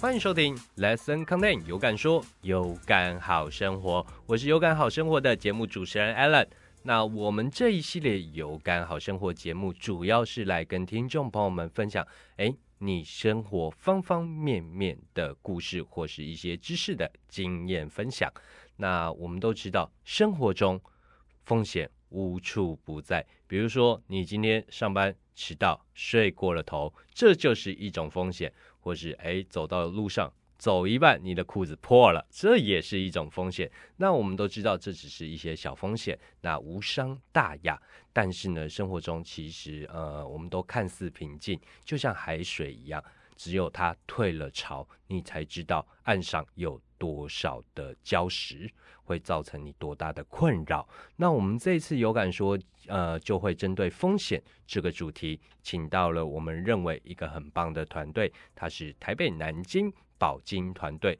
欢迎收听 Lesson Content 有感说有感好生活，我是有感好生活的节目主持人 Alan。那我们这一系列有感好生活节目，主要是来跟听众朋友们分享，哎，你生活方方面面的故事或是一些知识的经验分享。那我们都知道，生活中风险无处不在，比如说你今天上班迟到、睡过了头，这就是一种风险。或是哎，走到路上走一半，你的裤子破了，这也是一种风险。那我们都知道，这只是一些小风险，那无伤大雅。但是呢，生活中其实呃，我们都看似平静，就像海水一样，只有它退了潮，你才知道岸上有多少的礁石。会造成你多大的困扰？那我们这次有感说，呃，就会针对风险这个主题，请到了我们认为一个很棒的团队，它是台北南京保金团队。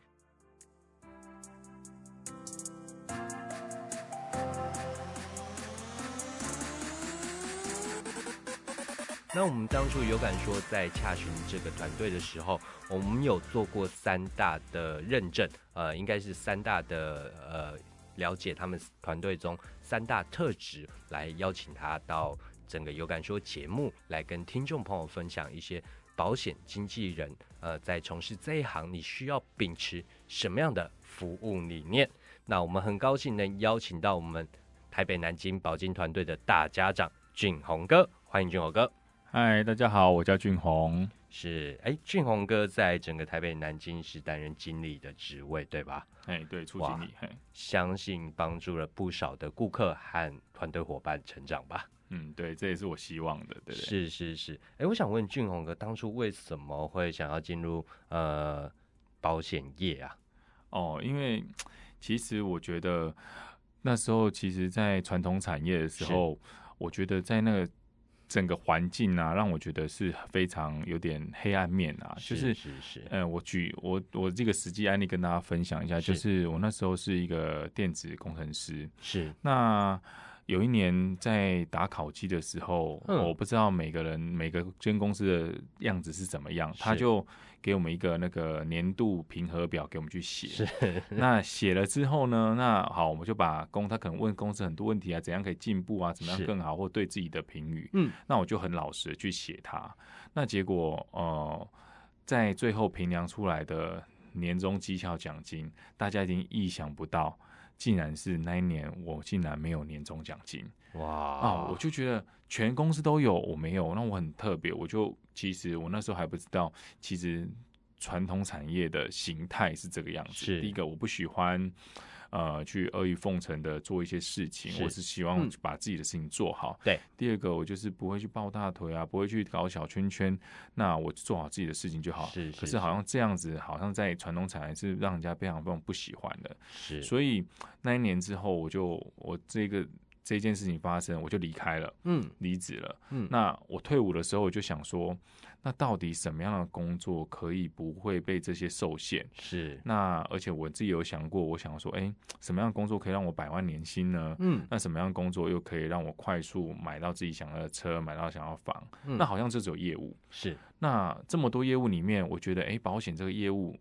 那我们当初有感说，在洽询这个团队的时候，我们有做过三大的认证，呃，应该是三大的呃了解他们团队中三大特质，来邀请他到整个有感说节目来跟听众朋友分享一些保险经纪人呃在从事这一行你需要秉持什么样的服务理念。那我们很高兴能邀请到我们台北南京保金团队的大家长俊宏哥，欢迎俊宏哥。嗨，大家好，我叫俊宏。是，哎，俊宏哥在整个台北南京是担任经理的职位，对吧？哎，对，处经理。相信帮助了不少的顾客和团队伙伴成长吧？嗯，对，这也是我希望的，对对？是是是。哎，我想问俊宏哥，当初为什么会想要进入呃保险业啊？哦，因为其实我觉得那时候，其实，在传统产业的时候，我觉得在那个。整个环境啊，让我觉得是非常有点黑暗面啊。就是是是，嗯，我举我我这个实际案例跟大家分享一下，就是我那时候是一个电子工程师，是那。有一年在打考绩的时候，我不知道每个人每个间公司的样子是怎么样，他就给我们一个那个年度评核表给我们去写。那写了之后呢，那好，我们就把公他可能问公司很多问题啊，怎样可以进步啊，怎么样更好，或对自己的评语。嗯，那我就很老实的去写它。那结果呃，在最后评量出来的年终绩效奖金，大家已经意想不到。竟然是那一年，我竟然没有年终奖金哇！啊，我就觉得全公司都有，我没有，那我很特别。我就其实我那时候还不知道，其实传统产业的形态是这个样子。第一个，我不喜欢。呃，去阿谀奉承的做一些事情，我是希望把自己的事情做好。对，第二个我就是不会去抱大腿啊，不会去搞小圈圈，那我做好自己的事情就好。是，可是好像这样子，好像在传统产业是让人家非常非常不喜欢的。是，所以那一年之后，我就我这个这件事情发生，我就离开了，嗯，离职了。嗯，那我退伍的时候，我就想说。那到底什么样的工作可以不会被这些受限？是那而且我自己有想过，我想说，哎，什么样的工作可以让我百万年薪呢？嗯，那什么样的工作又可以让我快速买到自己想要的车，买到想要房？那好像这只有业务。是那这么多业务里面，我觉得，哎，保险这个业务。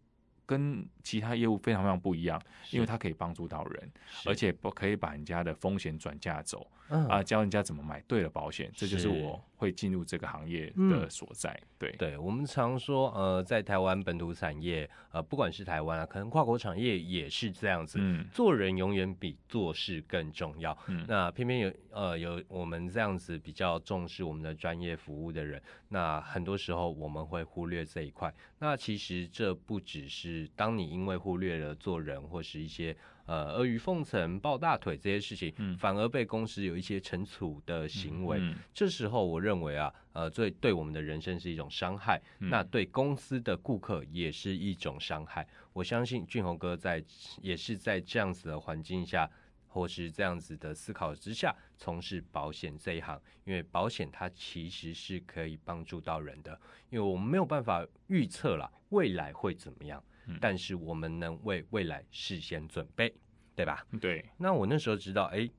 跟其他业务非常非常不一样，因为它可以帮助到人，而且不可以把人家的风险转嫁走，啊，教人家怎么买对了保险，这就是我会进入这个行业的所在。对，对我们常说，呃，在台湾本土产业，呃，不管是台湾啊，可能跨国产业也是这样子，做人永远比做事更重要。那偏偏有呃有我们这样子比较重视我们的专业服务的人，那很多时候我们会忽略这一块。那其实这不只是。当你因为忽略了做人或是一些呃阿谀奉承、抱大腿这些事情，反而被公司有一些惩处的行为，这时候我认为啊，呃，最对我们的人生是一种伤害，那对公司的顾客也是一种伤害。我相信俊宏哥在也是在这样子的环境下。或是这样子的思考之下，从事保险这一行，因为保险它其实是可以帮助到人的，因为我们没有办法预测了未来会怎么样，但是我们能为未来事先准备，对吧？对。那我那时候知道，哎，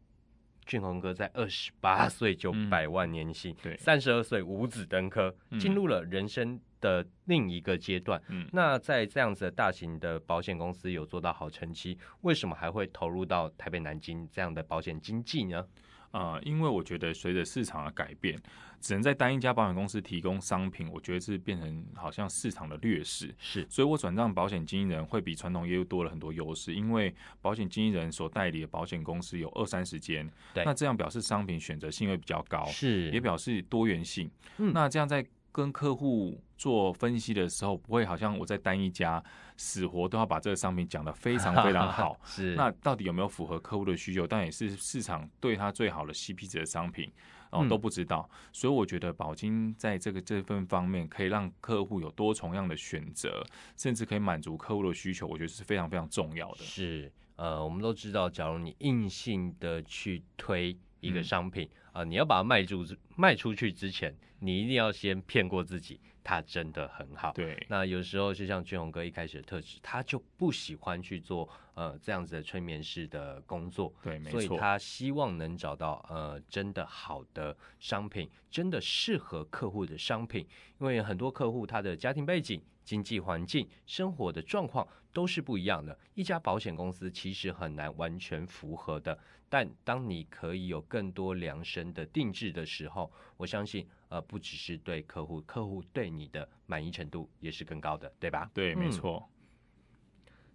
俊宏哥在二十八岁就百万年薪，对，三十二岁五子登科，进入了人生的另一个阶段。嗯，那在这样子的大型的保险公司有做到好成绩，为什么还会投入到台北南京这样的保险经济呢？啊，因为我觉得随着市场的改变，只能在单一家保险公司提供商品，我觉得是变成好像市场的劣势。是，所以我转账保险经纪人会比传统业务多了很多优势，因为保险经纪人所代理的保险公司有二三十间，对，那这样表示商品选择性会比较高，是，也表示多元性。嗯，那这样在。跟客户做分析的时候，不会好像我在单一家死活都要把这个商品讲得非常非常好。是，那到底有没有符合客户的需求？但也是市场对他最好的 CP 值的商品，哦都不知道。所以我觉得宝金在这个这份方面，可以让客户有多重样的选择，甚至可以满足客户的需求，我觉得是非常非常重要的。是，呃，我们都知道，假如你硬性的去推一个商品。啊，你要把它卖出卖出去之前，你一定要先骗过自己，它真的很好。对，那有时候就像俊宏哥一开始的特质，他就不喜欢去做呃这样子的催眠式的工作。对，没错。所以他希望能找到呃真的好的商品，真的适合客户的商品，因为很多客户他的家庭背景。经济环境、生活的状况都是不一样的。一家保险公司其实很难完全符合的，但当你可以有更多量身的定制的时候，我相信，呃，不只是对客户，客户对你的满意程度也是更高的，对吧？对，没错。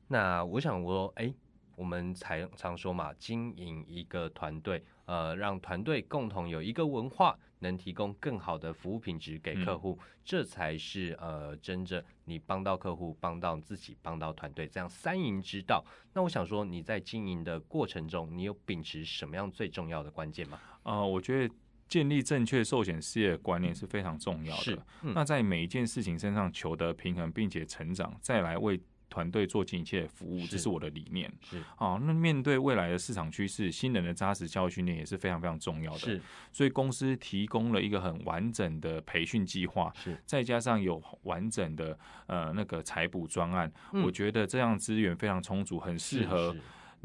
那我想说，哎，我们才常说嘛，经营一个团队，呃，让团队共同有一个文化。能提供更好的服务品质给客户，这才是呃真正你帮到客户、帮到自己、帮到团队这样三赢之道。那我想说，你在经营的过程中，你有秉持什么样最重要的关键吗？呃，我觉得建立正确寿险事业观念是非常重要的。那在每一件事情身上求得平衡，并且成长，再来为。团队做尽一切服务，这是我的理念。是啊，那面对未来的市场趋势，新人的扎实教育训练也是非常非常重要的。是，所以公司提供了一个很完整的培训计划，是再加上有完整的呃那个财补专案，我觉得这样资源非常充足，很适合。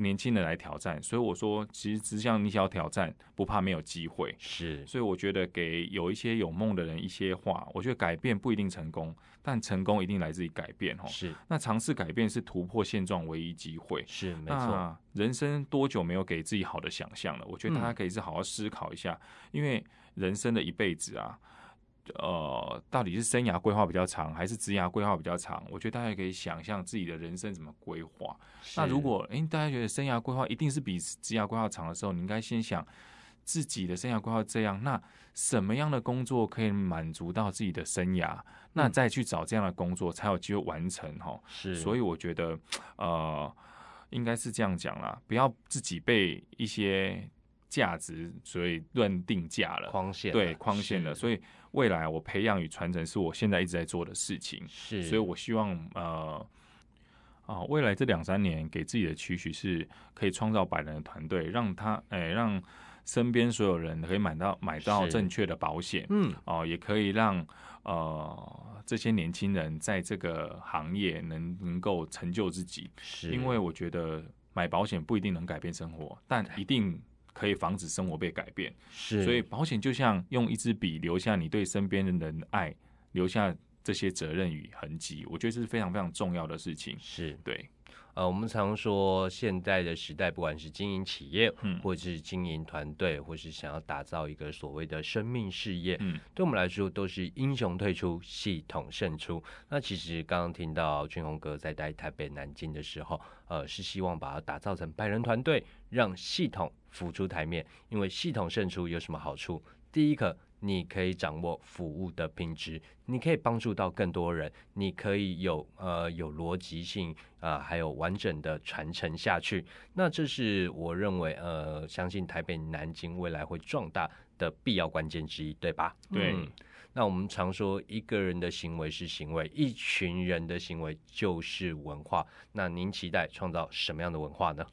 年轻人来挑战，所以我说，其实只想你想要挑战，不怕没有机会。是，所以我觉得给有一些有梦的人一些话，我觉得改变不一定成功，但成功一定来自于改变。哦。是，那尝试改变是突破现状唯一机会。是，没错。人生多久没有给自己好的想象了？我觉得大家可以是好好思考一下，因为人生的一辈子啊。呃，到底是生涯规划比较长，还是职涯规划比较长？我觉得大家可以想象自己的人生怎么规划。那如果哎，大家觉得生涯规划一定是比职涯规划长的时候，你应该先想自己的生涯规划这样，那什么样的工作可以满足到自己的生涯？那再去找这样的工作，才有机会完成哈。是，所以我觉得呃，应该是这样讲啦，不要自己被一些价值所以乱定价了，框限对框限了，所以。未来我培养与传承是我现在一直在做的事情，是，所以我希望呃啊，未来这两三年给自己的期许是可以创造百人的团队，让他哎让身边所有人可以买到买到正确的保险，嗯。哦，也可以让呃这些年轻人在这个行业能能够成就自己，是。因为我觉得买保险不一定能改变生活，但一定。可以防止生活被改变，是，所以保险就像用一支笔留下你对身边的人爱，留下这些责任与痕迹，我觉得这是非常非常重要的事情。是。对，呃，我们常说现在的时代，不管是经营企业，嗯，或者是经营团队，或是想要打造一个所谓的生命事业，嗯，对我们来说都是英雄退出，系统胜出。那其实刚刚听到俊宏哥在带台北、南京的时候，呃，是希望把它打造成百人团队，让系统。浮出台面，因为系统胜出有什么好处？第一个，你可以掌握服务的品质，你可以帮助到更多人，你可以有呃有逻辑性啊，还有完整的传承下去。那这是我认为呃，相信台北、南京未来会壮大的必要关键之一，对吧？对。那我们常说，一个人的行为是行为，一群人的行为就是文化。那您期待创造什么样的文化呢？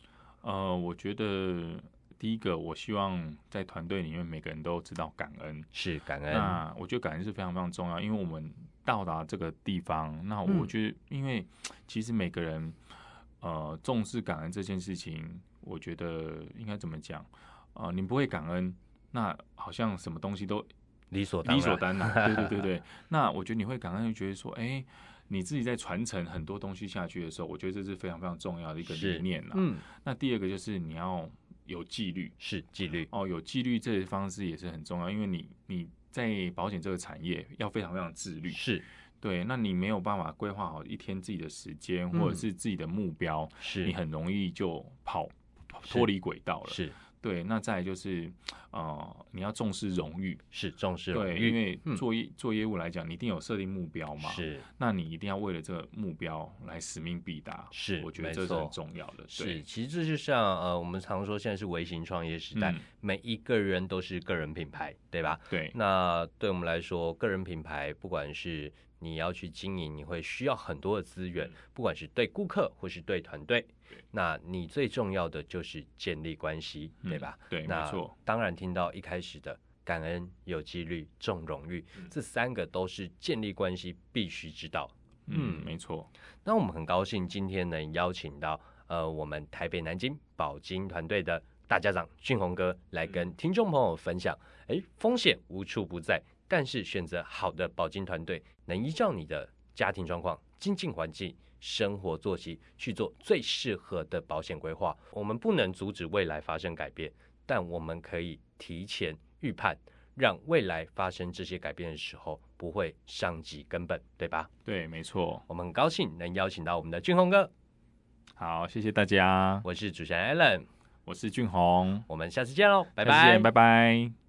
呃，我觉得。第一个，我希望在团队里面每个人都知道感恩，是感恩。那我觉得感恩是非常非常重要，因为我们到达这个地方，那我觉得，因为其实每个人呃重视感恩这件事情，我觉得应该怎么讲？啊，你不会感恩，那好像什么东西都理所理所当然。对对对对，那我觉得你会感恩，就觉得说，哎，你自己在传承很多东西下去的时候，我觉得这是非常非常重要的一个理念了。嗯，那第二个就是你要有纪律，是纪律哦，有纪律这些方式也是很重要，因为你你在保险这个产业要非常非常自律。是。对，那你没有办法规划好一天自己的时间，或者是自己的目标，是你很容易就跑脱离轨道了。是。对，那再就是，呃，你要重视荣誉，是重视荣誉，因为做业做业务来讲，你一定有设定目标嘛，是，那你一定要为了这个目标来使命必达，是，我觉得这是很重要的。是，其实这就像呃，我们常说现在是微型创业时代，每一个人都是个人品牌，对吧？对，那对我们来说，个人品牌不管是你要去经营，你会需要很多的资源，不管是对顾客或是对团队。那你最重要的就是建立关系，对吧？对，没错。当然，听到一开始的感恩、有纪律、重荣誉，这三个都是建立关系必须知道。嗯，没错。那我们很高兴今天能邀请到呃我们台北南京宝金团队的大家长俊宏哥来跟听众朋友分享。哎，风险无处不在，但是选择好的保金团队，能依照你的家庭状况、经济环境。生活作息去做最适合的保险规划。我们不能阻止未来发生改变，但我们可以提前预判，让未来发生这些改变的时候不会伤及根本，对吧？对，没错。我们很高兴能邀请到我们的俊宏哥。好，谢谢大家。我是主持人 Allen，我是俊宏，我们下次见喽，拜拜，拜拜。